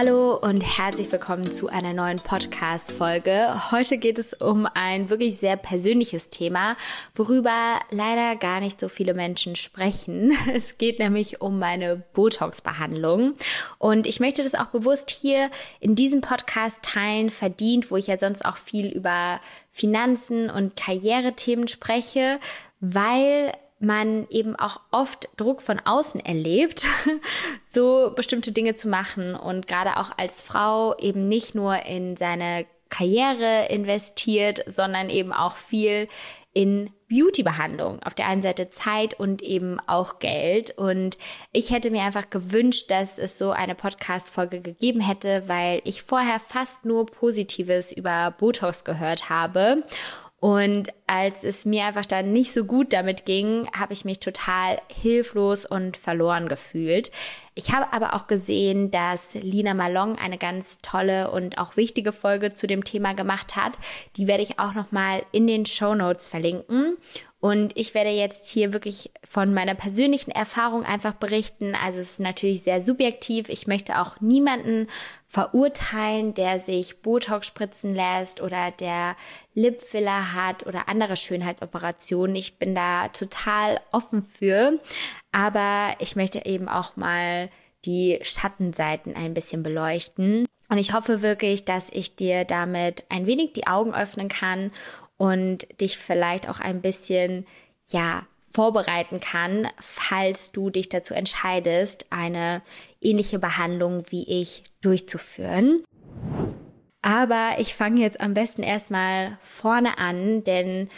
Hallo und herzlich willkommen zu einer neuen Podcast-Folge. Heute geht es um ein wirklich sehr persönliches Thema, worüber leider gar nicht so viele Menschen sprechen. Es geht nämlich um meine Botox-Behandlung. Und ich möchte das auch bewusst hier in diesem Podcast teilen, verdient, wo ich ja sonst auch viel über Finanzen und Karrierethemen spreche, weil man eben auch oft Druck von außen erlebt, so bestimmte Dinge zu machen und gerade auch als Frau eben nicht nur in seine Karriere investiert, sondern eben auch viel in Beauty-Behandlung. Auf der einen Seite Zeit und eben auch Geld. Und ich hätte mir einfach gewünscht, dass es so eine Podcast-Folge gegeben hätte, weil ich vorher fast nur Positives über Botox gehört habe und als es mir einfach dann nicht so gut damit ging, habe ich mich total hilflos und verloren gefühlt. Ich habe aber auch gesehen, dass Lina Malong eine ganz tolle und auch wichtige Folge zu dem Thema gemacht hat. Die werde ich auch noch mal in den Show Notes verlinken. Und ich werde jetzt hier wirklich von meiner persönlichen Erfahrung einfach berichten. Also es ist natürlich sehr subjektiv. Ich möchte auch niemanden verurteilen, der sich Botox spritzen lässt oder der Lipfiller hat oder andere Schönheitsoperationen. Ich bin da total offen für. Aber ich möchte eben auch mal die Schattenseiten ein bisschen beleuchten. Und ich hoffe wirklich, dass ich dir damit ein wenig die Augen öffnen kann und dich vielleicht auch ein bisschen, ja, vorbereiten kann, falls du dich dazu entscheidest, eine ähnliche Behandlung wie ich durchzuführen. Aber ich fange jetzt am besten erstmal vorne an, denn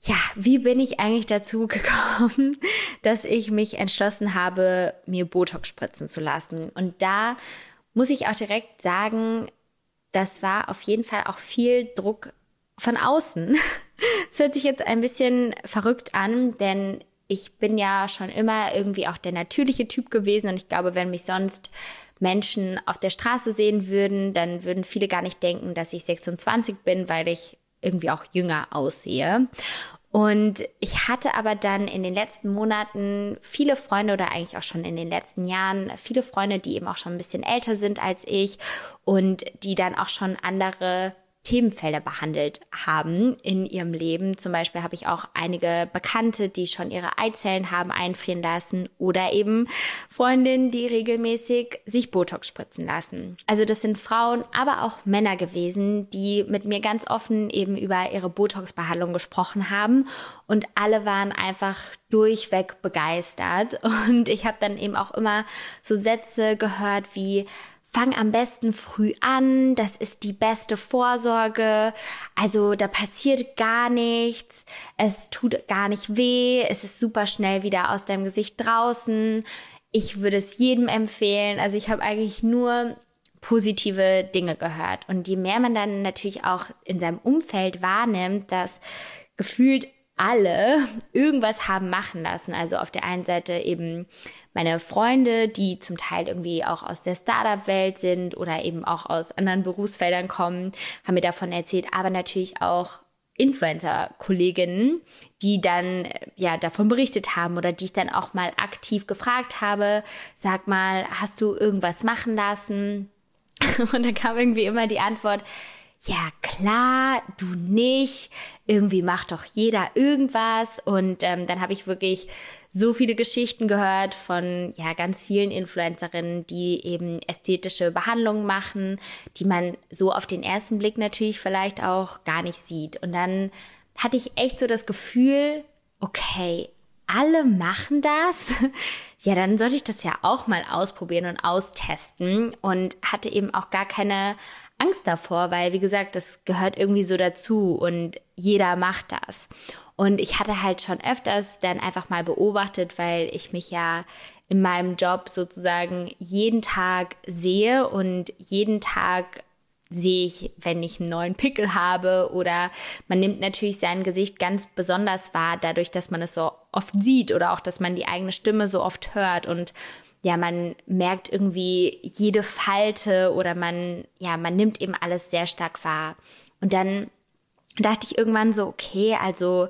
ja, wie bin ich eigentlich dazu gekommen, dass ich mich entschlossen habe, mir Botox spritzen zu lassen? Und da muss ich auch direkt sagen, das war auf jeden Fall auch viel Druck von außen. Es hört sich jetzt ein bisschen verrückt an, denn ich bin ja schon immer irgendwie auch der natürliche Typ gewesen und ich glaube, wenn mich sonst Menschen auf der Straße sehen würden, dann würden viele gar nicht denken, dass ich 26 bin, weil ich irgendwie auch jünger aussehe. Und ich hatte aber dann in den letzten Monaten viele Freunde oder eigentlich auch schon in den letzten Jahren viele Freunde, die eben auch schon ein bisschen älter sind als ich und die dann auch schon andere Themenfelder behandelt haben in ihrem Leben. Zum Beispiel habe ich auch einige Bekannte, die schon ihre Eizellen haben einfrieren lassen oder eben Freundinnen, die regelmäßig sich Botox spritzen lassen. Also das sind Frauen, aber auch Männer gewesen, die mit mir ganz offen eben über ihre Botox-Behandlung gesprochen haben und alle waren einfach durchweg begeistert und ich habe dann eben auch immer so Sätze gehört wie fang am besten früh an, das ist die beste Vorsorge. Also da passiert gar nichts, es tut gar nicht weh, es ist super schnell wieder aus deinem Gesicht draußen. Ich würde es jedem empfehlen. Also ich habe eigentlich nur positive Dinge gehört. Und je mehr man dann natürlich auch in seinem Umfeld wahrnimmt, dass gefühlt alle irgendwas haben machen lassen. Also auf der einen Seite eben meine Freunde, die zum Teil irgendwie auch aus der Startup-Welt sind oder eben auch aus anderen Berufsfeldern kommen, haben mir davon erzählt, aber natürlich auch Influencer-Kolleginnen, die dann ja davon berichtet haben oder die ich dann auch mal aktiv gefragt habe, sag mal, hast du irgendwas machen lassen? Und dann kam irgendwie immer die Antwort, ja klar, du nicht, irgendwie macht doch jeder irgendwas. Und ähm, dann habe ich wirklich so viele Geschichten gehört von ja ganz vielen Influencerinnen, die eben ästhetische Behandlungen machen, die man so auf den ersten Blick natürlich vielleicht auch gar nicht sieht. Und dann hatte ich echt so das Gefühl, okay, alle machen das. Ja, dann sollte ich das ja auch mal ausprobieren und austesten und hatte eben auch gar keine Angst davor, weil wie gesagt, das gehört irgendwie so dazu und jeder macht das. Und ich hatte halt schon öfters dann einfach mal beobachtet, weil ich mich ja in meinem Job sozusagen jeden Tag sehe und jeden Tag sehe ich, wenn ich einen neuen Pickel habe oder man nimmt natürlich sein Gesicht ganz besonders wahr, dadurch, dass man es so oft sieht oder auch, dass man die eigene Stimme so oft hört und ja, man merkt irgendwie jede Falte oder man, ja, man nimmt eben alles sehr stark wahr. Und dann dachte ich irgendwann so, okay, also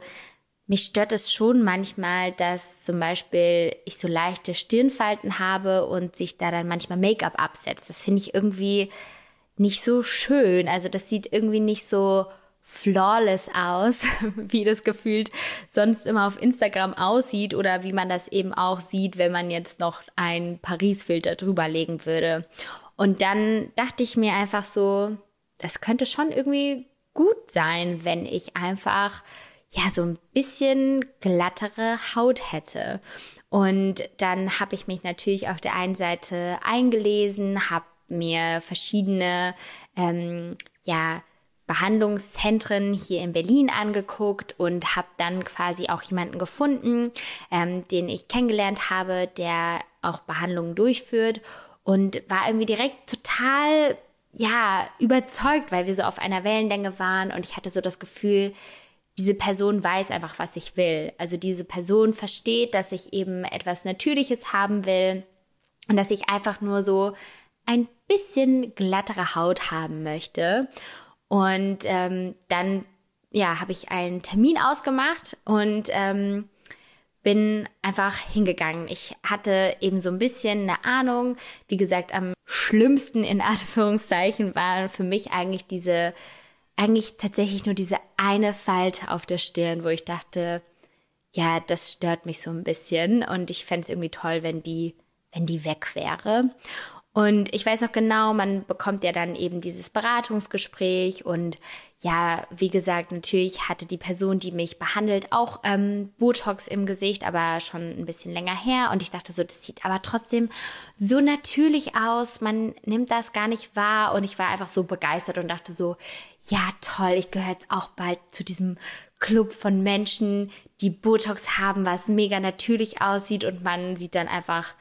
mich stört es schon manchmal, dass zum Beispiel ich so leichte Stirnfalten habe und sich da dann manchmal Make-up absetzt. Das finde ich irgendwie nicht so schön. Also das sieht irgendwie nicht so flawless aus, wie das gefühlt sonst immer auf Instagram aussieht oder wie man das eben auch sieht, wenn man jetzt noch einen Paris-Filter drüberlegen würde. Und dann dachte ich mir einfach so, das könnte schon irgendwie gut sein, wenn ich einfach ja so ein bisschen glattere Haut hätte. Und dann habe ich mich natürlich auf der einen Seite eingelesen, habe mir verschiedene ähm, ja Behandlungszentren hier in Berlin angeguckt und habe dann quasi auch jemanden gefunden, ähm, den ich kennengelernt habe, der auch Behandlungen durchführt und war irgendwie direkt total ja überzeugt, weil wir so auf einer Wellenlänge waren und ich hatte so das Gefühl, diese Person weiß einfach, was ich will. Also diese Person versteht, dass ich eben etwas Natürliches haben will und dass ich einfach nur so ein bisschen glattere Haut haben möchte. Und ähm, dann, ja, habe ich einen Termin ausgemacht und ähm, bin einfach hingegangen. Ich hatte eben so ein bisschen eine Ahnung. Wie gesagt, am schlimmsten in Anführungszeichen war für mich eigentlich diese eigentlich tatsächlich nur diese eine Falte auf der Stirn, wo ich dachte, ja, das stört mich so ein bisschen und ich fände es irgendwie toll, wenn die, wenn die weg wäre. Und ich weiß noch genau, man bekommt ja dann eben dieses Beratungsgespräch und ja, wie gesagt, natürlich hatte die Person, die mich behandelt, auch ähm, Botox im Gesicht, aber schon ein bisschen länger her. Und ich dachte so, das sieht aber trotzdem so natürlich aus. Man nimmt das gar nicht wahr. Und ich war einfach so begeistert und dachte so, ja, toll, ich gehöre jetzt auch bald zu diesem Club von Menschen, die Botox haben, was mega natürlich aussieht und man sieht dann einfach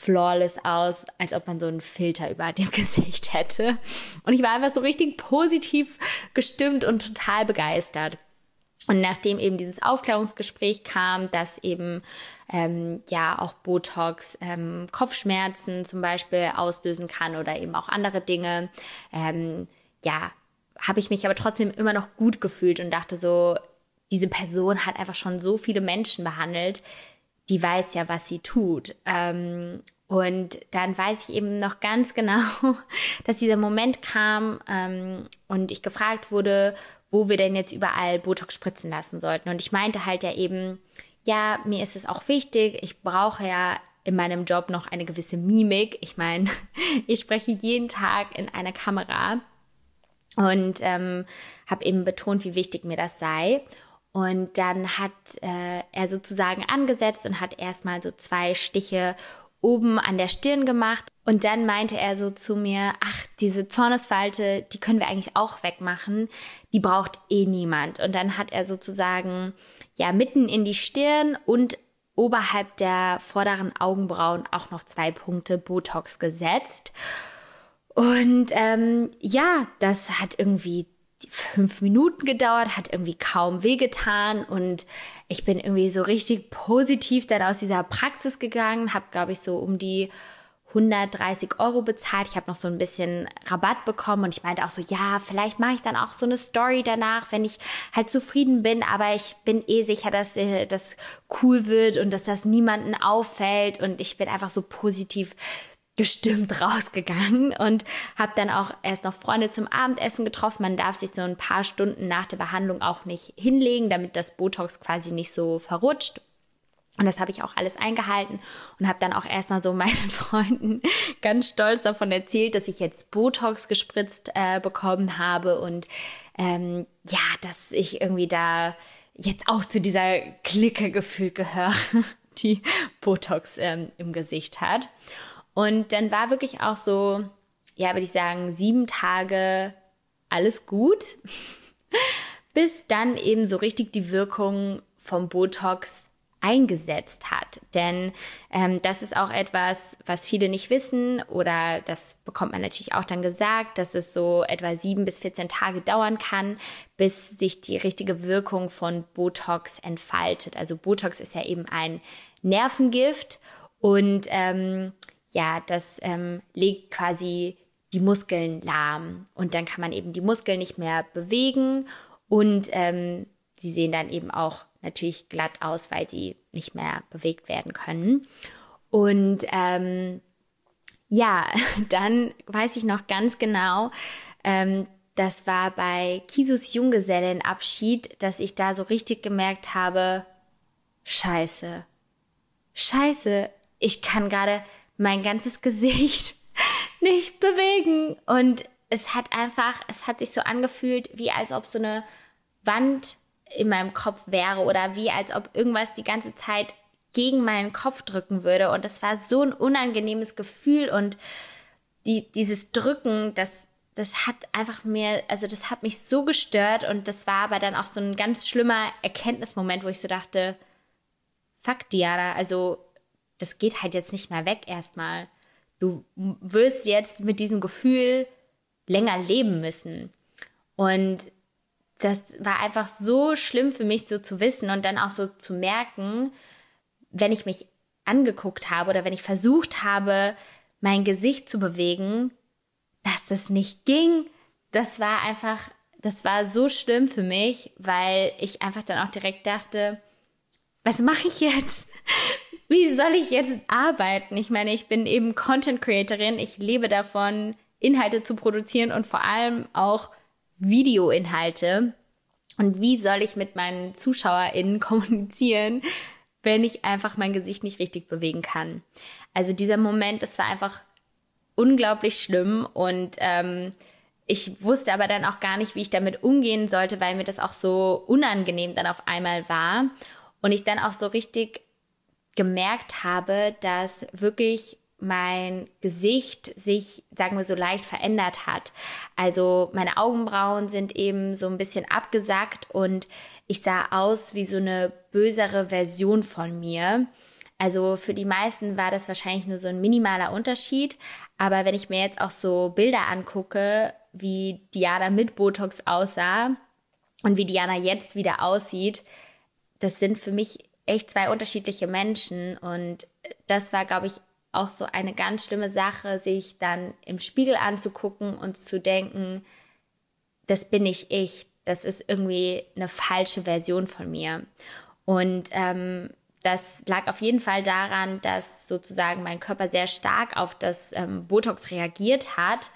flawless aus, als ob man so einen Filter über dem Gesicht hätte. Und ich war einfach so richtig positiv gestimmt und total begeistert. Und nachdem eben dieses Aufklärungsgespräch kam, dass eben ähm, ja auch Botox ähm, Kopfschmerzen zum Beispiel auslösen kann oder eben auch andere Dinge, ähm, ja, habe ich mich aber trotzdem immer noch gut gefühlt und dachte so, diese Person hat einfach schon so viele Menschen behandelt, die weiß ja, was sie tut. Ähm, und dann weiß ich eben noch ganz genau, dass dieser Moment kam ähm, und ich gefragt wurde, wo wir denn jetzt überall Botox spritzen lassen sollten. Und ich meinte halt ja eben, ja, mir ist es auch wichtig, ich brauche ja in meinem Job noch eine gewisse Mimik. Ich meine, ich spreche jeden Tag in einer Kamera und ähm, habe eben betont, wie wichtig mir das sei. Und dann hat äh, er sozusagen angesetzt und hat erstmal so zwei Stiche oben an der Stirn gemacht. Und dann meinte er so zu mir, ach, diese Zornesfalte, die können wir eigentlich auch wegmachen. Die braucht eh niemand. Und dann hat er sozusagen, ja, mitten in die Stirn und oberhalb der vorderen Augenbrauen auch noch zwei Punkte Botox gesetzt. Und ähm, ja, das hat irgendwie fünf Minuten gedauert, hat irgendwie kaum wehgetan und ich bin irgendwie so richtig positiv dann aus dieser Praxis gegangen, habe glaube ich so um die 130 Euro bezahlt. Ich habe noch so ein bisschen Rabatt bekommen und ich meinte auch so, ja, vielleicht mache ich dann auch so eine Story danach, wenn ich halt zufrieden bin, aber ich bin eh sicher, dass äh, das cool wird und dass das niemanden auffällt und ich bin einfach so positiv gestimmt rausgegangen und habe dann auch erst noch Freunde zum Abendessen getroffen. Man darf sich so ein paar Stunden nach der Behandlung auch nicht hinlegen, damit das Botox quasi nicht so verrutscht. Und das habe ich auch alles eingehalten und habe dann auch erstmal so meinen Freunden ganz stolz davon erzählt, dass ich jetzt Botox gespritzt äh, bekommen habe und ähm, ja, dass ich irgendwie da jetzt auch zu dieser Clique gefühlt gehöre, die Botox ähm, im Gesicht hat. Und dann war wirklich auch so, ja, würde ich sagen, sieben Tage alles gut, bis dann eben so richtig die Wirkung vom Botox eingesetzt hat. Denn ähm, das ist auch etwas, was viele nicht wissen oder das bekommt man natürlich auch dann gesagt, dass es so etwa sieben bis 14 Tage dauern kann, bis sich die richtige Wirkung von Botox entfaltet. Also Botox ist ja eben ein Nervengift und ähm, ja, das ähm, legt quasi die Muskeln lahm und dann kann man eben die Muskeln nicht mehr bewegen und ähm, sie sehen dann eben auch natürlich glatt aus, weil sie nicht mehr bewegt werden können. Und ähm, ja, dann weiß ich noch ganz genau, ähm, das war bei Kisus Junggesellenabschied, dass ich da so richtig gemerkt habe, scheiße, scheiße, ich kann gerade mein ganzes Gesicht nicht bewegen. Und es hat einfach, es hat sich so angefühlt, wie als ob so eine Wand in meinem Kopf wäre oder wie als ob irgendwas die ganze Zeit gegen meinen Kopf drücken würde. Und das war so ein unangenehmes Gefühl und die, dieses Drücken, das, das hat einfach mir, also das hat mich so gestört und das war aber dann auch so ein ganz schlimmer Erkenntnismoment, wo ich so dachte, fuck Diana, also das geht halt jetzt nicht mehr weg erstmal. Du wirst jetzt mit diesem Gefühl länger leben müssen. Und das war einfach so schlimm für mich so zu wissen und dann auch so zu merken, wenn ich mich angeguckt habe oder wenn ich versucht habe, mein Gesicht zu bewegen, dass das nicht ging. Das war einfach, das war so schlimm für mich, weil ich einfach dann auch direkt dachte, was mache ich jetzt? Wie soll ich jetzt arbeiten? Ich meine, ich bin eben Content Creatorin. Ich lebe davon, Inhalte zu produzieren und vor allem auch Videoinhalte. Und wie soll ich mit meinen ZuschauerInnen kommunizieren, wenn ich einfach mein Gesicht nicht richtig bewegen kann? Also dieser Moment, das war einfach unglaublich schlimm und ähm, ich wusste aber dann auch gar nicht, wie ich damit umgehen sollte, weil mir das auch so unangenehm dann auf einmal war. Und ich dann auch so richtig gemerkt habe, dass wirklich mein Gesicht sich, sagen wir so, leicht verändert hat. Also meine Augenbrauen sind eben so ein bisschen abgesackt und ich sah aus wie so eine bösere Version von mir. Also für die meisten war das wahrscheinlich nur so ein minimaler Unterschied. Aber wenn ich mir jetzt auch so Bilder angucke, wie Diana mit Botox aussah und wie Diana jetzt wieder aussieht, das sind für mich echt zwei unterschiedliche Menschen. Und das war, glaube ich, auch so eine ganz schlimme Sache, sich dann im Spiegel anzugucken und zu denken, das bin nicht ich, das ist irgendwie eine falsche Version von mir. Und ähm, das lag auf jeden Fall daran, dass sozusagen mein Körper sehr stark auf das ähm, Botox reagiert hat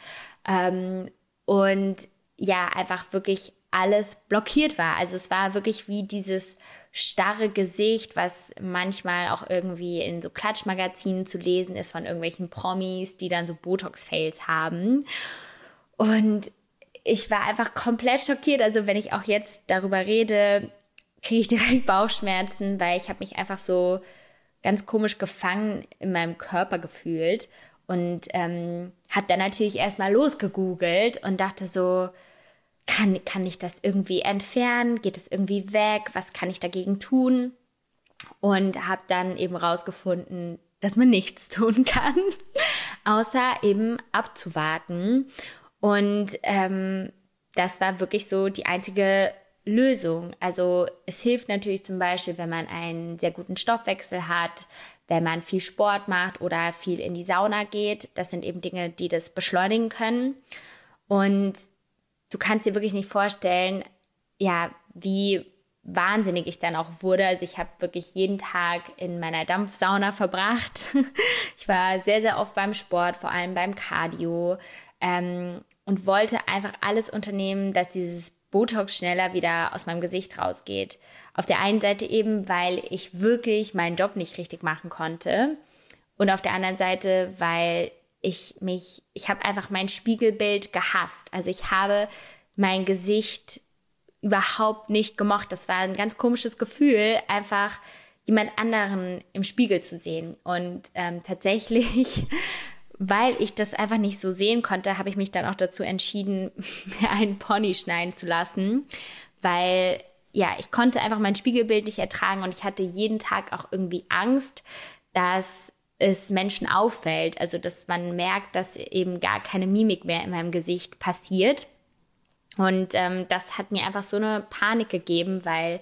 ähm, und ja, einfach wirklich alles blockiert war. Also es war wirklich wie dieses starre Gesicht, was manchmal auch irgendwie in so Klatschmagazinen zu lesen ist von irgendwelchen Promis, die dann so Botox-Fails haben. Und ich war einfach komplett schockiert. Also wenn ich auch jetzt darüber rede, kriege ich direkt Bauchschmerzen, weil ich habe mich einfach so ganz komisch gefangen in meinem Körper gefühlt und ähm, habe dann natürlich erstmal losgegoogelt und dachte so, kann, kann ich das irgendwie entfernen? Geht es irgendwie weg? Was kann ich dagegen tun? Und habe dann eben rausgefunden, dass man nichts tun kann, außer eben abzuwarten. Und ähm, das war wirklich so die einzige Lösung. Also es hilft natürlich zum Beispiel, wenn man einen sehr guten Stoffwechsel hat, wenn man viel Sport macht oder viel in die Sauna geht. Das sind eben Dinge, die das beschleunigen können. Und du kannst dir wirklich nicht vorstellen, ja, wie wahnsinnig ich dann auch wurde. Also ich habe wirklich jeden Tag in meiner Dampfsauna verbracht. ich war sehr, sehr oft beim Sport, vor allem beim Cardio ähm, und wollte einfach alles unternehmen, dass dieses Botox schneller wieder aus meinem Gesicht rausgeht. Auf der einen Seite eben, weil ich wirklich meinen Job nicht richtig machen konnte und auf der anderen Seite, weil ich mich, ich habe einfach mein Spiegelbild gehasst. Also ich habe mein Gesicht überhaupt nicht gemocht. Das war ein ganz komisches Gefühl, einfach jemand anderen im Spiegel zu sehen. Und ähm, tatsächlich, weil ich das einfach nicht so sehen konnte, habe ich mich dann auch dazu entschieden, mir einen Pony schneiden zu lassen, weil ja, ich konnte einfach mein Spiegelbild nicht ertragen und ich hatte jeden Tag auch irgendwie Angst, dass es Menschen auffällt, also dass man merkt, dass eben gar keine Mimik mehr in meinem Gesicht passiert. Und ähm, das hat mir einfach so eine Panik gegeben, weil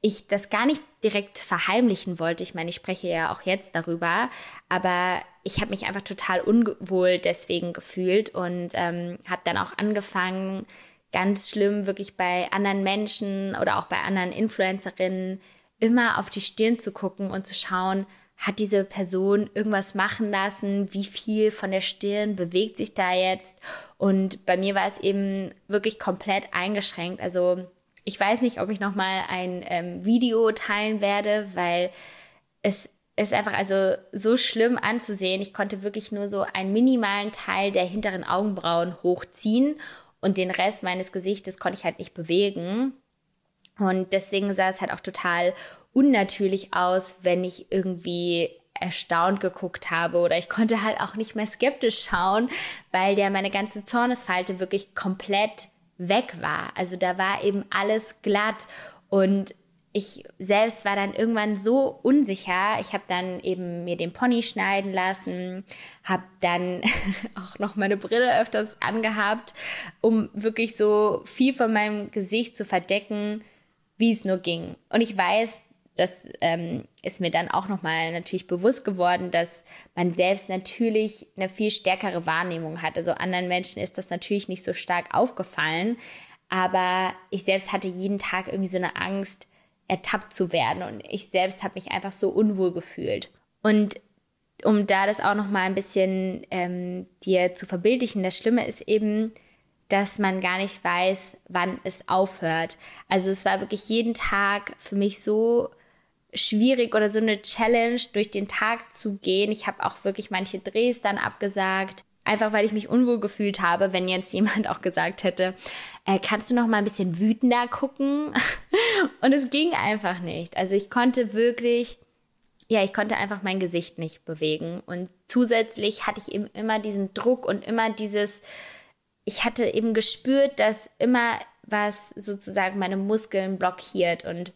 ich das gar nicht direkt verheimlichen wollte. Ich meine, ich spreche ja auch jetzt darüber, aber ich habe mich einfach total unwohl deswegen gefühlt und ähm, habe dann auch angefangen, ganz schlimm wirklich bei anderen Menschen oder auch bei anderen Influencerinnen immer auf die Stirn zu gucken und zu schauen, hat diese Person irgendwas machen lassen? Wie viel von der Stirn bewegt sich da jetzt? Und bei mir war es eben wirklich komplett eingeschränkt. Also ich weiß nicht, ob ich noch mal ein ähm, Video teilen werde, weil es ist einfach also so schlimm anzusehen. Ich konnte wirklich nur so einen minimalen Teil der hinteren Augenbrauen hochziehen und den Rest meines Gesichtes konnte ich halt nicht bewegen. Und deswegen sah es halt auch total unnatürlich aus, wenn ich irgendwie erstaunt geguckt habe oder ich konnte halt auch nicht mehr skeptisch schauen, weil ja meine ganze Zornesfalte wirklich komplett weg war. Also da war eben alles glatt und ich selbst war dann irgendwann so unsicher. Ich habe dann eben mir den Pony schneiden lassen, habe dann auch noch meine Brille öfters angehabt, um wirklich so viel von meinem Gesicht zu verdecken, wie es nur ging. Und ich weiß, das ähm, ist mir dann auch nochmal natürlich bewusst geworden, dass man selbst natürlich eine viel stärkere Wahrnehmung hat. Also anderen Menschen ist das natürlich nicht so stark aufgefallen, aber ich selbst hatte jeden Tag irgendwie so eine Angst, ertappt zu werden und ich selbst habe mich einfach so unwohl gefühlt. Und um da das auch nochmal ein bisschen ähm, dir zu verbildlichen, das Schlimme ist eben, dass man gar nicht weiß, wann es aufhört. Also es war wirklich jeden Tag für mich so schwierig oder so eine Challenge, durch den Tag zu gehen. Ich habe auch wirklich manche Drehs dann abgesagt, einfach weil ich mich unwohl gefühlt habe, wenn jetzt jemand auch gesagt hätte, äh, kannst du noch mal ein bisschen wütender gucken? Und es ging einfach nicht. Also ich konnte wirklich, ja, ich konnte einfach mein Gesicht nicht bewegen. Und zusätzlich hatte ich eben immer diesen Druck und immer dieses, ich hatte eben gespürt, dass immer was sozusagen meine Muskeln blockiert und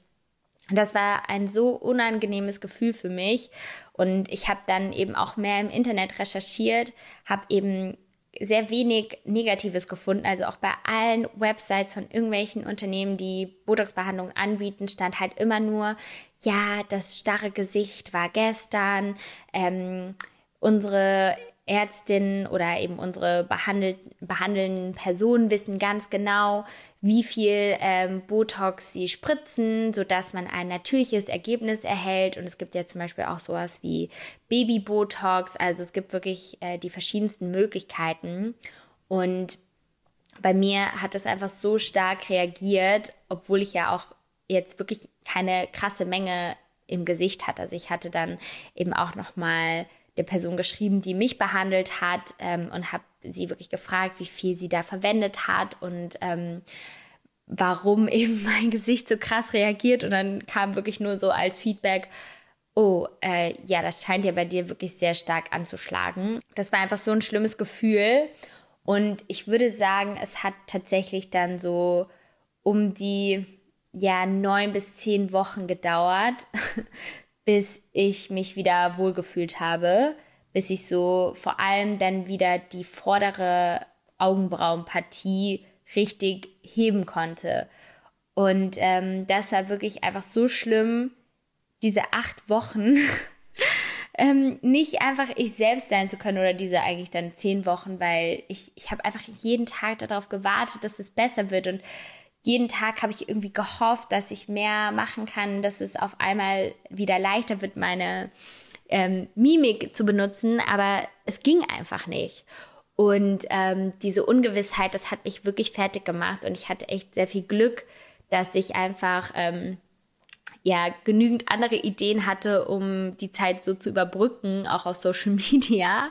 das war ein so unangenehmes Gefühl für mich. Und ich habe dann eben auch mehr im Internet recherchiert, habe eben sehr wenig Negatives gefunden. Also auch bei allen Websites von irgendwelchen Unternehmen, die Botox-Behandlung anbieten, stand halt immer nur, ja, das starre Gesicht war gestern, ähm, unsere Ärztinnen oder eben unsere behandelt, behandelnden Personen wissen ganz genau, wie viel ähm, Botox sie spritzen, sodass man ein natürliches Ergebnis erhält. Und es gibt ja zum Beispiel auch sowas wie Baby-Botox. Also es gibt wirklich äh, die verschiedensten Möglichkeiten. Und bei mir hat es einfach so stark reagiert, obwohl ich ja auch jetzt wirklich keine krasse Menge im Gesicht hatte. Also ich hatte dann eben auch noch mal der Person geschrieben, die mich behandelt hat ähm, und habe sie wirklich gefragt, wie viel sie da verwendet hat und ähm, warum eben mein Gesicht so krass reagiert. Und dann kam wirklich nur so als Feedback, oh, äh, ja, das scheint ja bei dir wirklich sehr stark anzuschlagen. Das war einfach so ein schlimmes Gefühl. Und ich würde sagen, es hat tatsächlich dann so um die ja neun bis zehn Wochen gedauert, bis ich mich wieder wohlgefühlt habe, bis ich so vor allem dann wieder die vordere Augenbrauenpartie richtig heben konnte. Und ähm, das war wirklich einfach so schlimm, diese acht Wochen ähm, nicht einfach ich selbst sein zu können oder diese eigentlich dann zehn Wochen, weil ich, ich habe einfach jeden Tag darauf gewartet, dass es besser wird und jeden Tag habe ich irgendwie gehofft, dass ich mehr machen kann, dass es auf einmal wieder leichter wird, meine ähm, Mimik zu benutzen, aber es ging einfach nicht. Und ähm, diese Ungewissheit, das hat mich wirklich fertig gemacht und ich hatte echt sehr viel Glück, dass ich einfach ähm, ja genügend andere Ideen hatte, um die Zeit so zu überbrücken, auch auf Social Media.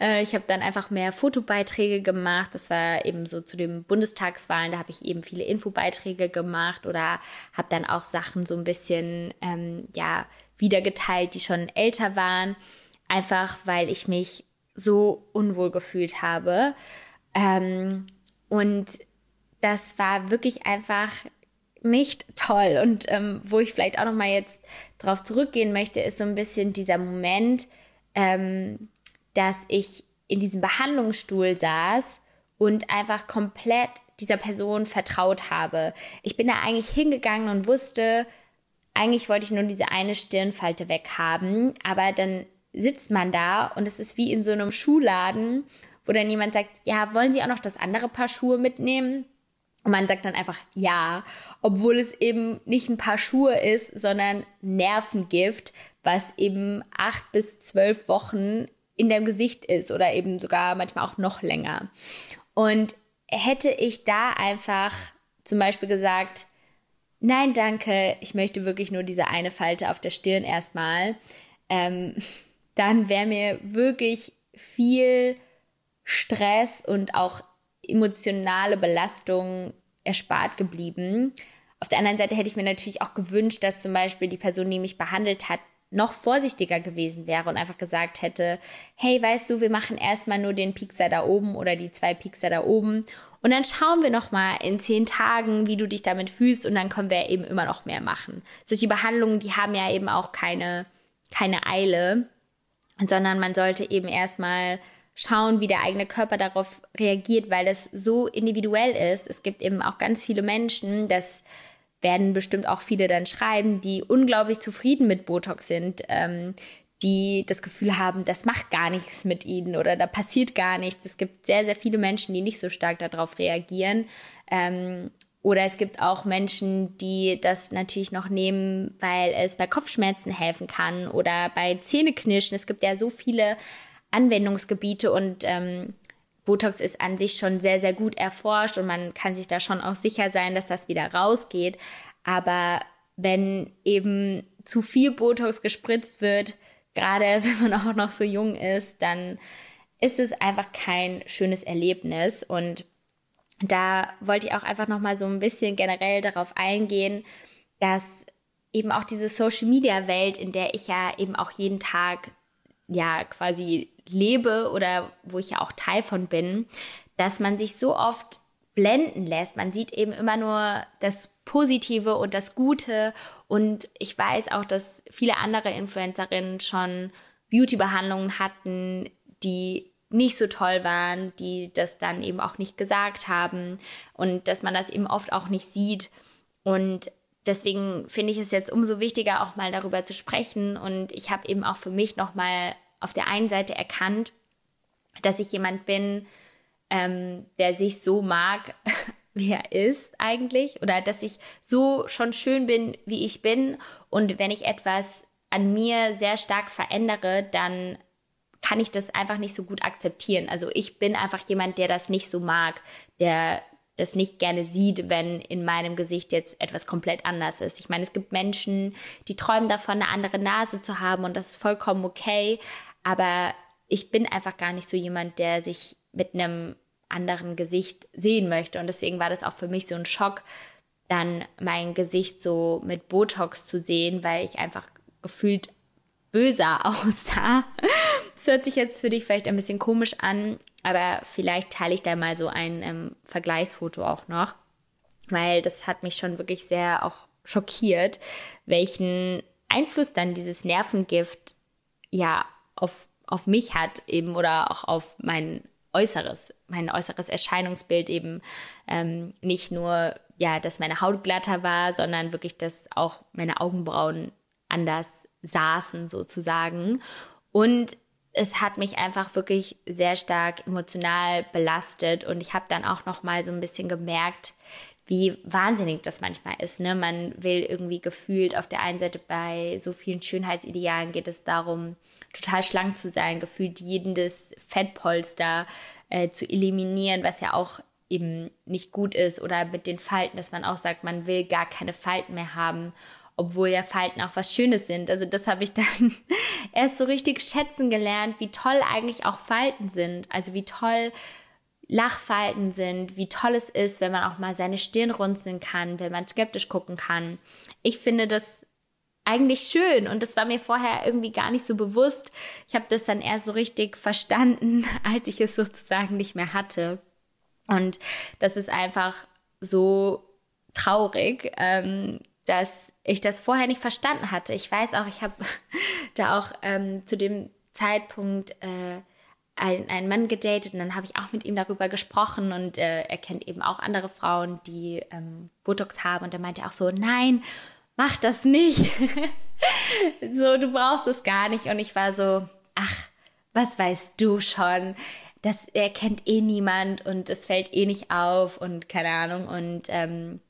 Äh, ich habe dann einfach mehr Fotobeiträge gemacht. Das war eben so zu den Bundestagswahlen, da habe ich eben viele Infobeiträge gemacht oder habe dann auch Sachen so ein bisschen ähm, ja wiedergeteilt, die schon älter waren, einfach weil ich mich so unwohl gefühlt habe. Ähm, und das war wirklich einfach nicht toll. Und ähm, wo ich vielleicht auch noch mal jetzt drauf zurückgehen möchte, ist so ein bisschen dieser Moment, ähm, dass ich in diesem Behandlungsstuhl saß und einfach komplett dieser Person vertraut habe. Ich bin da eigentlich hingegangen und wusste, eigentlich wollte ich nur diese eine Stirnfalte weghaben, aber dann sitzt man da und es ist wie in so einem Schuhladen, wo dann jemand sagt, ja, wollen Sie auch noch das andere Paar Schuhe mitnehmen? Und man sagt dann einfach ja, obwohl es eben nicht ein paar Schuhe ist, sondern Nervengift, was eben acht bis zwölf Wochen in deinem Gesicht ist oder eben sogar manchmal auch noch länger. Und hätte ich da einfach zum Beispiel gesagt, nein, danke, ich möchte wirklich nur diese eine Falte auf der Stirn erstmal, ähm, dann wäre mir wirklich viel Stress und auch emotionale Belastung erspart geblieben. Auf der anderen Seite hätte ich mir natürlich auch gewünscht, dass zum Beispiel die Person, die mich behandelt hat, noch vorsichtiger gewesen wäre und einfach gesagt hätte, hey, weißt du, wir machen erstmal nur den Piekser da oben oder die zwei Piekser da oben und dann schauen wir noch mal in zehn Tagen, wie du dich damit fühlst und dann können wir eben immer noch mehr machen. Solche Behandlungen, die haben ja eben auch keine, keine Eile, sondern man sollte eben erstmal schauen, wie der eigene Körper darauf reagiert, weil das so individuell ist. Es gibt eben auch ganz viele Menschen, das werden bestimmt auch viele dann schreiben, die unglaublich zufrieden mit Botox sind, ähm, die das Gefühl haben, das macht gar nichts mit ihnen oder da passiert gar nichts. Es gibt sehr, sehr viele Menschen, die nicht so stark darauf reagieren. Ähm, oder es gibt auch Menschen, die das natürlich noch nehmen, weil es bei Kopfschmerzen helfen kann oder bei Zähneknirschen. Es gibt ja so viele Anwendungsgebiete und ähm, Botox ist an sich schon sehr, sehr gut erforscht und man kann sich da schon auch sicher sein, dass das wieder rausgeht. Aber wenn eben zu viel Botox gespritzt wird, gerade wenn man auch noch so jung ist, dann ist es einfach kein schönes Erlebnis. Und da wollte ich auch einfach noch mal so ein bisschen generell darauf eingehen, dass eben auch diese Social Media Welt, in der ich ja eben auch jeden Tag ja quasi lebe oder wo ich ja auch Teil von bin, dass man sich so oft blenden lässt. Man sieht eben immer nur das Positive und das Gute. Und ich weiß auch, dass viele andere Influencerinnen schon Beauty-Behandlungen hatten, die nicht so toll waren, die das dann eben auch nicht gesagt haben und dass man das eben oft auch nicht sieht. Und deswegen finde ich es jetzt umso wichtiger, auch mal darüber zu sprechen. Und ich habe eben auch für mich nochmal auf der einen Seite erkannt, dass ich jemand bin, ähm, der sich so mag, wie er ist eigentlich, oder dass ich so schon schön bin, wie ich bin. Und wenn ich etwas an mir sehr stark verändere, dann kann ich das einfach nicht so gut akzeptieren. Also ich bin einfach jemand, der das nicht so mag, der das nicht gerne sieht, wenn in meinem Gesicht jetzt etwas komplett anders ist. Ich meine, es gibt Menschen, die träumen davon, eine andere Nase zu haben und das ist vollkommen okay. Aber ich bin einfach gar nicht so jemand, der sich mit einem anderen Gesicht sehen möchte. Und deswegen war das auch für mich so ein Schock, dann mein Gesicht so mit Botox zu sehen, weil ich einfach gefühlt böser aussah. Das hört sich jetzt für dich vielleicht ein bisschen komisch an, aber vielleicht teile ich da mal so ein ähm, Vergleichsfoto auch noch, weil das hat mich schon wirklich sehr auch schockiert, welchen Einfluss dann dieses Nervengift ja auf, auf mich hat eben oder auch auf mein Äußeres, mein äußeres Erscheinungsbild eben ähm, nicht nur, ja, dass meine Haut glatter war, sondern wirklich, dass auch meine Augenbrauen anders saßen sozusagen. Und es hat mich einfach wirklich sehr stark emotional belastet und ich habe dann auch noch mal so ein bisschen gemerkt, wie wahnsinnig das manchmal ist. Ne? Man will irgendwie gefühlt auf der einen Seite bei so vielen Schönheitsidealen geht es darum, total schlank zu sein, gefühlt jedes Fettpolster äh, zu eliminieren, was ja auch eben nicht gut ist. Oder mit den Falten, dass man auch sagt, man will gar keine Falten mehr haben, obwohl ja Falten auch was Schönes sind. Also das habe ich dann erst so richtig schätzen gelernt, wie toll eigentlich auch Falten sind. Also wie toll Lachfalten sind, wie toll es ist, wenn man auch mal seine Stirn runzeln kann, wenn man skeptisch gucken kann. Ich finde das eigentlich schön und das war mir vorher irgendwie gar nicht so bewusst. Ich habe das dann erst so richtig verstanden, als ich es sozusagen nicht mehr hatte. Und das ist einfach so traurig, ähm, dass ich das vorher nicht verstanden hatte. Ich weiß auch, ich habe da auch ähm, zu dem Zeitpunkt äh, einen, einen Mann gedatet und dann habe ich auch mit ihm darüber gesprochen und äh, er kennt eben auch andere Frauen, die ähm, Botox haben und er meinte auch so, nein, mach das nicht. so, du brauchst es gar nicht und ich war so, ach, was weißt du schon? das erkennt eh niemand und es fällt eh nicht auf und keine Ahnung. Und ähm,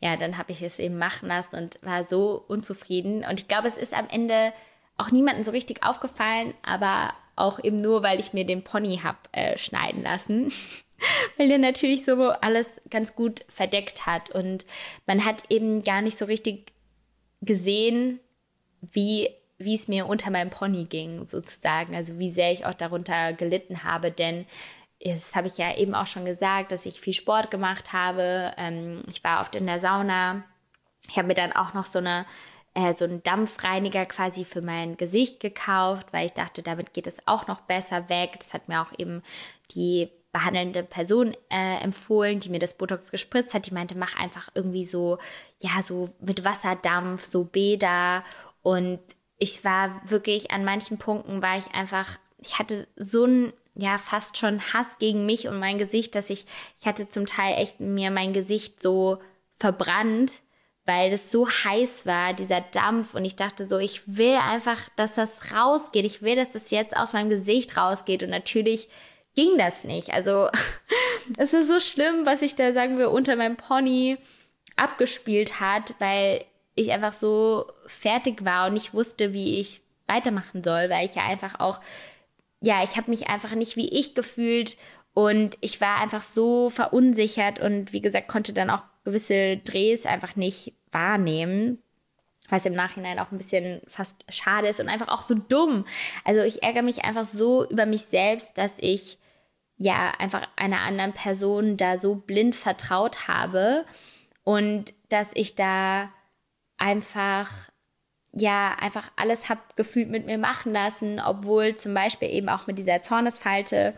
ja, dann habe ich es eben machen lassen und war so unzufrieden. Und ich glaube, es ist am Ende auch niemandem so richtig aufgefallen, aber auch eben nur, weil ich mir den Pony hab äh, schneiden lassen. weil der natürlich so alles ganz gut verdeckt hat. Und man hat eben gar nicht so richtig gesehen, wie wie es mir unter meinem Pony ging, sozusagen. Also wie sehr ich auch darunter gelitten habe, denn das habe ich ja eben auch schon gesagt, dass ich viel Sport gemacht habe. Ähm, ich war oft in der Sauna. Ich habe mir dann auch noch so eine äh, so einen Dampfreiniger quasi für mein Gesicht gekauft, weil ich dachte, damit geht es auch noch besser weg. Das hat mir auch eben die behandelnde Person äh, empfohlen, die mir das Botox gespritzt hat. Die meinte, mach einfach irgendwie so, ja, so mit Wasserdampf, so Bäder. Und ich war wirklich an manchen Punkten war ich einfach, ich hatte so ein ja fast schon Hass gegen mich und mein Gesicht, dass ich ich hatte zum Teil echt mir mein Gesicht so verbrannt, weil das so heiß war, dieser Dampf und ich dachte so, ich will einfach, dass das rausgeht. Ich will, dass das jetzt aus meinem Gesicht rausgeht und natürlich ging das nicht. Also es ist so schlimm, was ich da sagen wir unter meinem Pony abgespielt hat, weil ich einfach so fertig war und nicht wusste, wie ich weitermachen soll, weil ich ja einfach auch, ja, ich habe mich einfach nicht wie ich gefühlt und ich war einfach so verunsichert und wie gesagt, konnte dann auch gewisse Drehs einfach nicht wahrnehmen was im Nachhinein auch ein bisschen fast schade ist und einfach auch so dumm. Also ich ärgere mich einfach so über mich selbst, dass ich ja einfach einer anderen Person da so blind vertraut habe und dass ich da einfach ja einfach alles hab gefühlt mit mir machen lassen, obwohl zum Beispiel eben auch mit dieser Zornesfalte,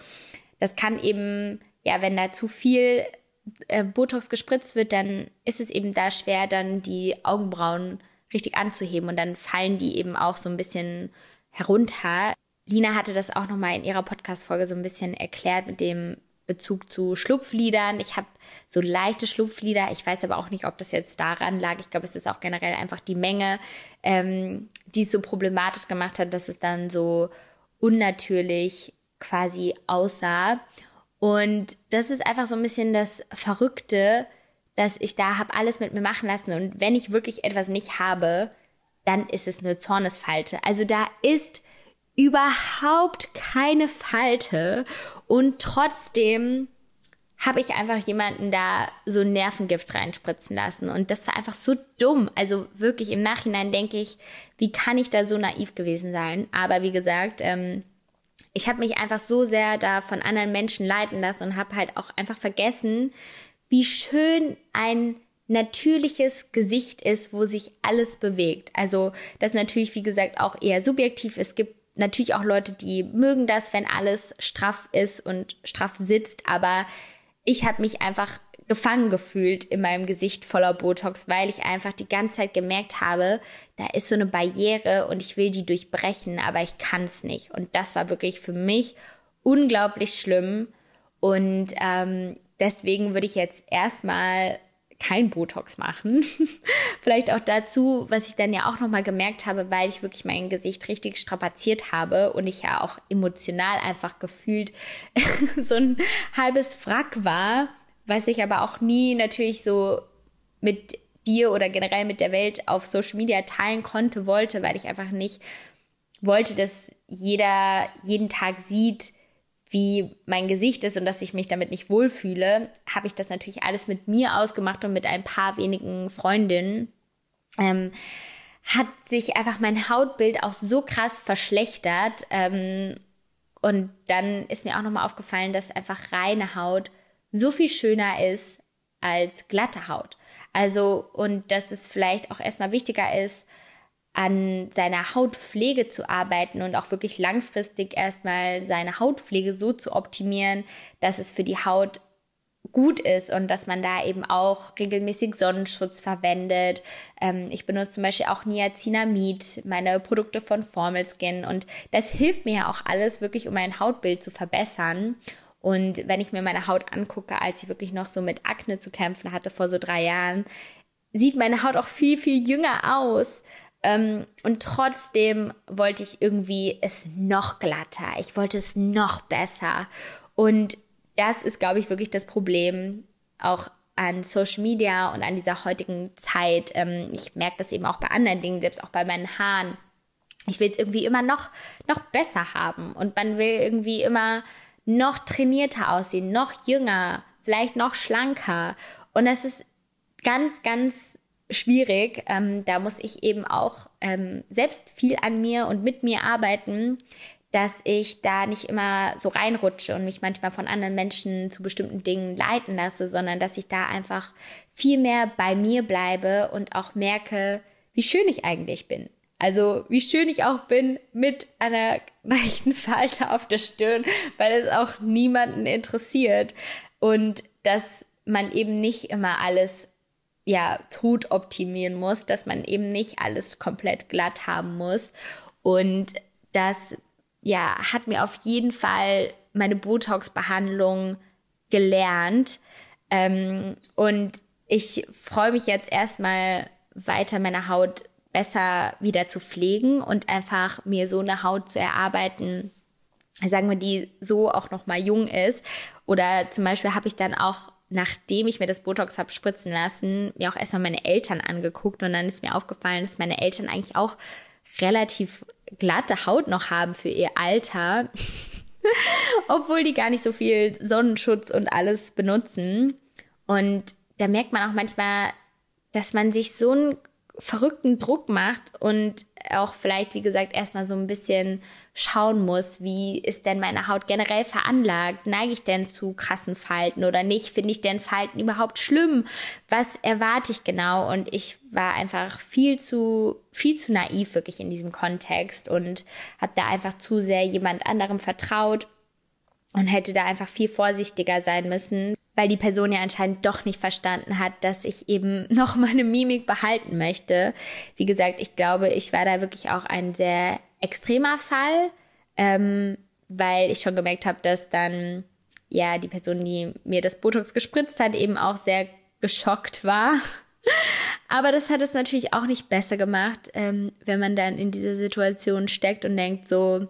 das kann eben, ja, wenn da zu viel äh, Botox gespritzt wird, dann ist es eben da schwer, dann die Augenbrauen richtig anzuheben und dann fallen die eben auch so ein bisschen herunter. Lina hatte das auch nochmal in ihrer Podcast-Folge so ein bisschen erklärt mit dem Bezug zu Schlupfliedern. Ich habe so leichte Schlupflieder. Ich weiß aber auch nicht, ob das jetzt daran lag. Ich glaube, es ist auch generell einfach die Menge, ähm, die es so problematisch gemacht hat, dass es dann so unnatürlich quasi aussah. Und das ist einfach so ein bisschen das Verrückte, dass ich da habe alles mit mir machen lassen. Und wenn ich wirklich etwas nicht habe, dann ist es eine Zornesfalte. Also da ist überhaupt keine Falte und trotzdem habe ich einfach jemanden da so Nervengift reinspritzen lassen. Und das war einfach so dumm. Also wirklich im Nachhinein denke ich, wie kann ich da so naiv gewesen sein? Aber wie gesagt, ähm, ich habe mich einfach so sehr da von anderen Menschen leiten lassen und habe halt auch einfach vergessen, wie schön ein natürliches Gesicht ist, wo sich alles bewegt. Also das natürlich, wie gesagt, auch eher subjektiv. Es gibt natürlich auch Leute, die mögen das, wenn alles straff ist und straff sitzt, aber ich habe mich einfach gefangen gefühlt in meinem Gesicht voller Botox, weil ich einfach die ganze Zeit gemerkt habe, da ist so eine Barriere und ich will die durchbrechen, aber ich kann es nicht. Und das war wirklich für mich unglaublich schlimm. Und ähm, deswegen würde ich jetzt erstmal kein Botox machen. Vielleicht auch dazu, was ich dann ja auch nochmal gemerkt habe, weil ich wirklich mein Gesicht richtig strapaziert habe und ich ja auch emotional einfach gefühlt so ein halbes Wrack war, was ich aber auch nie natürlich so mit dir oder generell mit der Welt auf Social Media teilen konnte, wollte, weil ich einfach nicht wollte, dass jeder jeden Tag sieht, wie mein Gesicht ist und dass ich mich damit nicht wohlfühle, habe ich das natürlich alles mit mir ausgemacht und mit ein paar wenigen Freundinnen. Ähm, hat sich einfach mein Hautbild auch so krass verschlechtert. Ähm, und dann ist mir auch nochmal aufgefallen, dass einfach reine Haut so viel schöner ist als glatte Haut. Also, und dass es vielleicht auch erstmal wichtiger ist, an seiner Hautpflege zu arbeiten und auch wirklich langfristig erstmal seine Hautpflege so zu optimieren, dass es für die Haut gut ist und dass man da eben auch regelmäßig Sonnenschutz verwendet. Ähm, ich benutze zum Beispiel auch Niacinamid, meine Produkte von Formel Skin und das hilft mir ja auch alles wirklich, um mein Hautbild zu verbessern. Und wenn ich mir meine Haut angucke, als ich wirklich noch so mit Akne zu kämpfen hatte vor so drei Jahren, sieht meine Haut auch viel, viel jünger aus. Ähm, und trotzdem wollte ich irgendwie es noch glatter. Ich wollte es noch besser. Und das ist, glaube ich, wirklich das Problem auch an Social Media und an dieser heutigen Zeit. Ähm, ich merke das eben auch bei anderen Dingen, selbst auch bei meinen Haaren. Ich will es irgendwie immer noch, noch besser haben und man will irgendwie immer noch trainierter aussehen, noch jünger, vielleicht noch schlanker. Und das ist ganz, ganz schwierig. Ähm, da muss ich eben auch ähm, selbst viel an mir und mit mir arbeiten, dass ich da nicht immer so reinrutsche und mich manchmal von anderen Menschen zu bestimmten Dingen leiten lasse, sondern dass ich da einfach viel mehr bei mir bleibe und auch merke, wie schön ich eigentlich bin. Also wie schön ich auch bin mit einer leichten Falte auf der Stirn, weil es auch niemanden interessiert. Und dass man eben nicht immer alles ja tot optimieren muss, dass man eben nicht alles komplett glatt haben muss. Und das ja hat mir auf jeden Fall meine Botox-Behandlung gelernt. Ähm, und ich freue mich jetzt erstmal weiter meine Haut besser wieder zu pflegen und einfach mir so eine Haut zu erarbeiten, sagen wir, die so auch noch mal jung ist. Oder zum Beispiel habe ich dann auch, nachdem ich mir das Botox habe spritzen lassen, mir auch erstmal meine Eltern angeguckt und dann ist mir aufgefallen, dass meine Eltern eigentlich auch relativ glatte Haut noch haben für ihr Alter, obwohl die gar nicht so viel Sonnenschutz und alles benutzen. Und da merkt man auch manchmal, dass man sich so ein verrückten Druck macht und auch vielleicht, wie gesagt, erstmal so ein bisschen schauen muss, wie ist denn meine Haut generell veranlagt? Neige ich denn zu krassen Falten oder nicht? Finde ich denn Falten überhaupt schlimm? Was erwarte ich genau? Und ich war einfach viel zu, viel zu naiv wirklich in diesem Kontext und habe da einfach zu sehr jemand anderem vertraut und hätte da einfach viel vorsichtiger sein müssen weil die Person ja anscheinend doch nicht verstanden hat, dass ich eben noch meine Mimik behalten möchte. Wie gesagt, ich glaube, ich war da wirklich auch ein sehr extremer Fall, ähm, weil ich schon gemerkt habe, dass dann ja die Person, die mir das Botox gespritzt hat, eben auch sehr geschockt war. Aber das hat es natürlich auch nicht besser gemacht, ähm, wenn man dann in dieser Situation steckt und denkt so,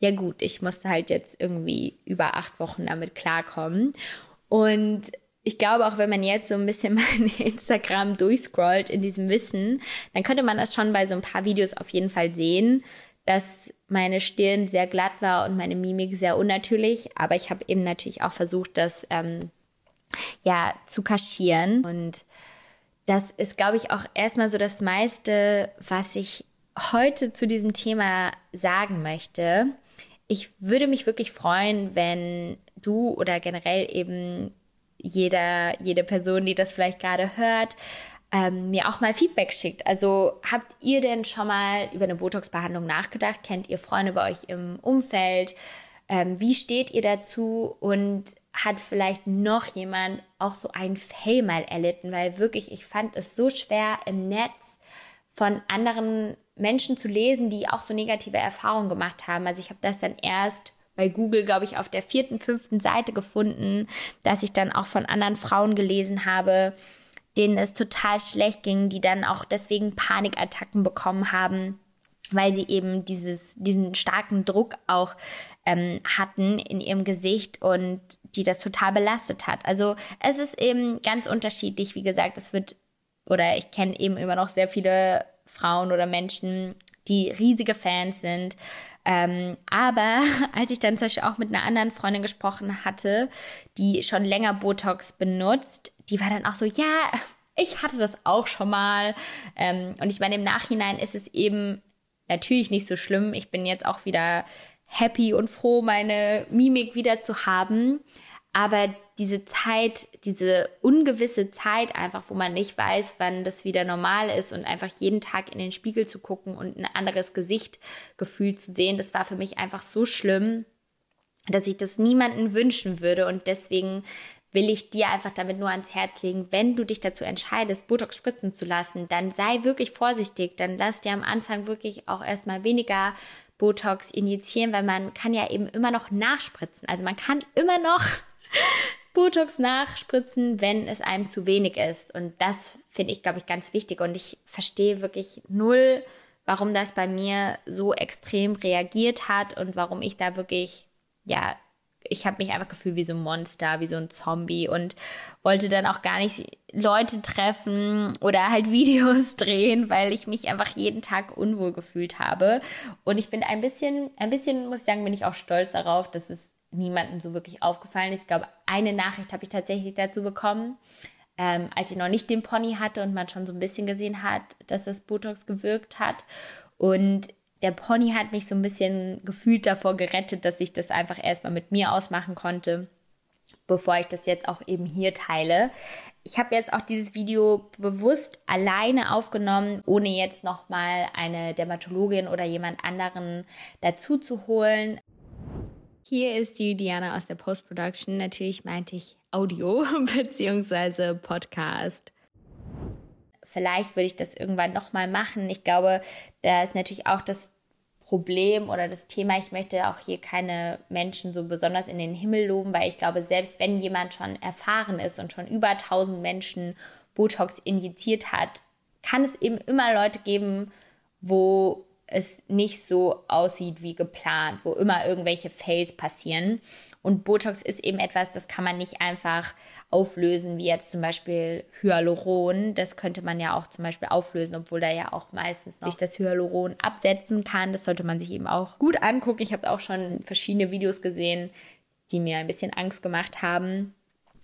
ja gut, ich musste halt jetzt irgendwie über acht Wochen damit klarkommen. Und ich glaube, auch wenn man jetzt so ein bisschen mein Instagram durchscrollt in diesem Wissen, dann könnte man das schon bei so ein paar Videos auf jeden Fall sehen, dass meine Stirn sehr glatt war und meine Mimik sehr unnatürlich. Aber ich habe eben natürlich auch versucht, das ähm, ja zu kaschieren. Und das ist, glaube ich, auch erstmal so das meiste, was ich heute zu diesem Thema sagen möchte. Ich würde mich wirklich freuen, wenn du oder generell eben jeder, jede Person, die das vielleicht gerade hört, ähm, mir auch mal Feedback schickt. Also habt ihr denn schon mal über eine Botox-Behandlung nachgedacht? Kennt ihr Freunde bei euch im Umfeld? Ähm, wie steht ihr dazu? Und hat vielleicht noch jemand auch so ein Fail mal erlitten? Weil wirklich, ich fand es so schwer im Netz von anderen Menschen zu lesen, die auch so negative Erfahrungen gemacht haben. Also ich habe das dann erst bei Google, glaube ich, auf der vierten, fünften Seite gefunden, dass ich dann auch von anderen Frauen gelesen habe, denen es total schlecht ging, die dann auch deswegen Panikattacken bekommen haben, weil sie eben dieses, diesen starken Druck auch ähm, hatten in ihrem Gesicht und die das total belastet hat. Also es ist eben ganz unterschiedlich. Wie gesagt, es wird, oder ich kenne eben immer noch sehr viele Frauen oder Menschen, die riesige Fans sind ähm, aber als ich dann zum Beispiel auch mit einer anderen Freundin gesprochen hatte, die schon länger Botox benutzt, die war dann auch so, ja, ich hatte das auch schon mal. Ähm, und ich meine, im Nachhinein ist es eben natürlich nicht so schlimm. Ich bin jetzt auch wieder happy und froh, meine Mimik wieder zu haben. Aber diese Zeit, diese ungewisse Zeit einfach, wo man nicht weiß, wann das wieder normal ist und einfach jeden Tag in den Spiegel zu gucken und ein anderes Gesicht gefühlt zu sehen, das war für mich einfach so schlimm, dass ich das niemanden wünschen würde und deswegen will ich dir einfach damit nur ans Herz legen, wenn du dich dazu entscheidest, Botox spritzen zu lassen, dann sei wirklich vorsichtig, dann lass dir am Anfang wirklich auch erstmal weniger Botox injizieren, weil man kann ja eben immer noch nachspritzen. Also man kann immer noch Botox nachspritzen, wenn es einem zu wenig ist. Und das finde ich, glaube ich, ganz wichtig. Und ich verstehe wirklich null, warum das bei mir so extrem reagiert hat und warum ich da wirklich, ja, ich habe mich einfach gefühlt wie so ein Monster, wie so ein Zombie und wollte dann auch gar nicht Leute treffen oder halt Videos drehen, weil ich mich einfach jeden Tag unwohl gefühlt habe. Und ich bin ein bisschen, ein bisschen, muss ich sagen, bin ich auch stolz darauf, dass es niemandem so wirklich aufgefallen ist. Ich glaube, eine Nachricht habe ich tatsächlich dazu bekommen, ähm, als ich noch nicht den Pony hatte und man schon so ein bisschen gesehen hat, dass das Botox gewirkt hat. Und der Pony hat mich so ein bisschen gefühlt davor gerettet, dass ich das einfach erstmal mit mir ausmachen konnte, bevor ich das jetzt auch eben hier teile. Ich habe jetzt auch dieses Video bewusst alleine aufgenommen, ohne jetzt nochmal eine Dermatologin oder jemand anderen dazu zu holen. Hier ist die Diana aus der Post-Production. Natürlich meinte ich Audio bzw. Podcast vielleicht würde ich das irgendwann nochmal machen. Ich glaube, da ist natürlich auch das Problem oder das Thema, ich möchte auch hier keine Menschen so besonders in den Himmel loben, weil ich glaube, selbst wenn jemand schon erfahren ist und schon über 1000 Menschen Botox injiziert hat, kann es eben immer Leute geben, wo es nicht so aussieht wie geplant, wo immer irgendwelche Fails passieren. Und Botox ist eben etwas, das kann man nicht einfach auflösen, wie jetzt zum Beispiel Hyaluron. Das könnte man ja auch zum Beispiel auflösen, obwohl da ja auch meistens noch sich das Hyaluron absetzen kann. Das sollte man sich eben auch gut angucken. Ich habe auch schon verschiedene Videos gesehen, die mir ein bisschen Angst gemacht haben.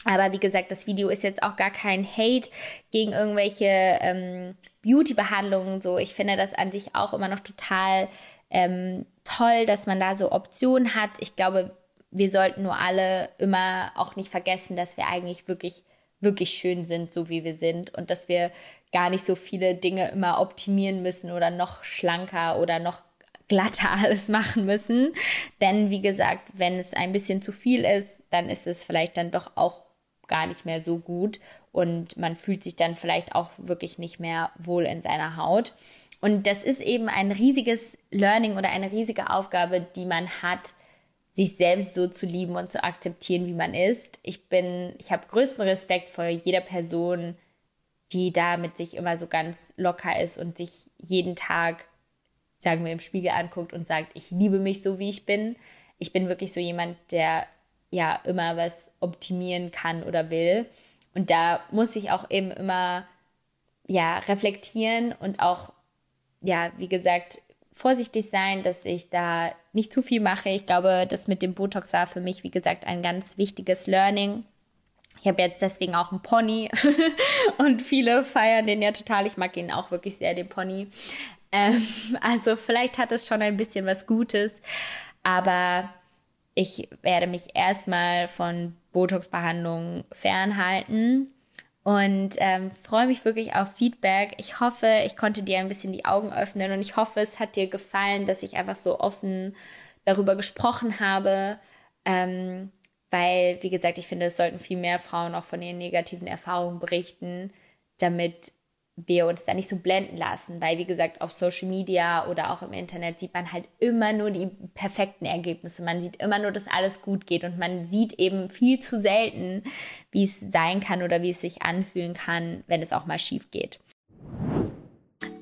Aber wie gesagt, das Video ist jetzt auch gar kein Hate gegen irgendwelche ähm, Beauty-Behandlungen. So, ich finde das an sich auch immer noch total ähm, toll, dass man da so Optionen hat. Ich glaube, wir sollten nur alle immer auch nicht vergessen, dass wir eigentlich wirklich, wirklich schön sind, so wie wir sind und dass wir gar nicht so viele Dinge immer optimieren müssen oder noch schlanker oder noch glatter alles machen müssen. Denn wie gesagt, wenn es ein bisschen zu viel ist, dann ist es vielleicht dann doch auch gar nicht mehr so gut und man fühlt sich dann vielleicht auch wirklich nicht mehr wohl in seiner Haut. Und das ist eben ein riesiges Learning oder eine riesige Aufgabe, die man hat, sich selbst so zu lieben und zu akzeptieren, wie man ist. Ich bin, ich habe größten Respekt vor jeder Person, die da mit sich immer so ganz locker ist und sich jeden Tag, sagen wir, im Spiegel anguckt und sagt, ich liebe mich so, wie ich bin. Ich bin wirklich so jemand, der ja immer was optimieren kann oder will. Und da muss ich auch eben immer ja reflektieren und auch ja, wie gesagt, vorsichtig sein, dass ich da nicht zu viel mache. Ich glaube, das mit dem Botox war für mich, wie gesagt, ein ganz wichtiges Learning. Ich habe jetzt deswegen auch einen Pony und viele feiern den ja total. Ich mag ihn auch wirklich sehr, den Pony. Ähm, also vielleicht hat es schon ein bisschen was Gutes, aber ich werde mich erstmal von Botox-Behandlungen fernhalten und ähm, freue mich wirklich auf Feedback. Ich hoffe, ich konnte dir ein bisschen die Augen öffnen und ich hoffe, es hat dir gefallen, dass ich einfach so offen darüber gesprochen habe. Ähm, weil, wie gesagt, ich finde, es sollten viel mehr Frauen auch von ihren negativen Erfahrungen berichten, damit wir uns da nicht so blenden lassen, weil wie gesagt, auf Social Media oder auch im Internet sieht man halt immer nur die perfekten Ergebnisse. Man sieht immer nur, dass alles gut geht und man sieht eben viel zu selten, wie es sein kann oder wie es sich anfühlen kann, wenn es auch mal schief geht.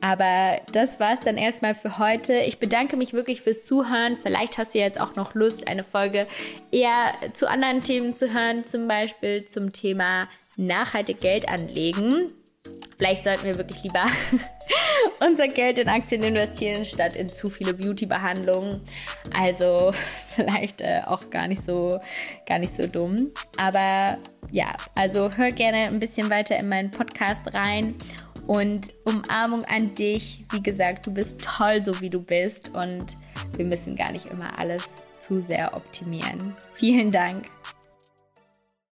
Aber das war es dann erstmal für heute. Ich bedanke mich wirklich fürs Zuhören. Vielleicht hast du jetzt auch noch Lust, eine Folge eher zu anderen Themen zu hören, zum Beispiel zum Thema nachhaltig Geld anlegen. Vielleicht sollten wir wirklich lieber unser Geld in Aktien investieren, statt in zu viele Beauty-Behandlungen. Also vielleicht äh, auch gar nicht so, gar nicht so dumm. Aber ja, also hör gerne ein bisschen weiter in meinen Podcast rein. Und Umarmung an dich. Wie gesagt, du bist toll, so wie du bist. Und wir müssen gar nicht immer alles zu sehr optimieren. Vielen Dank.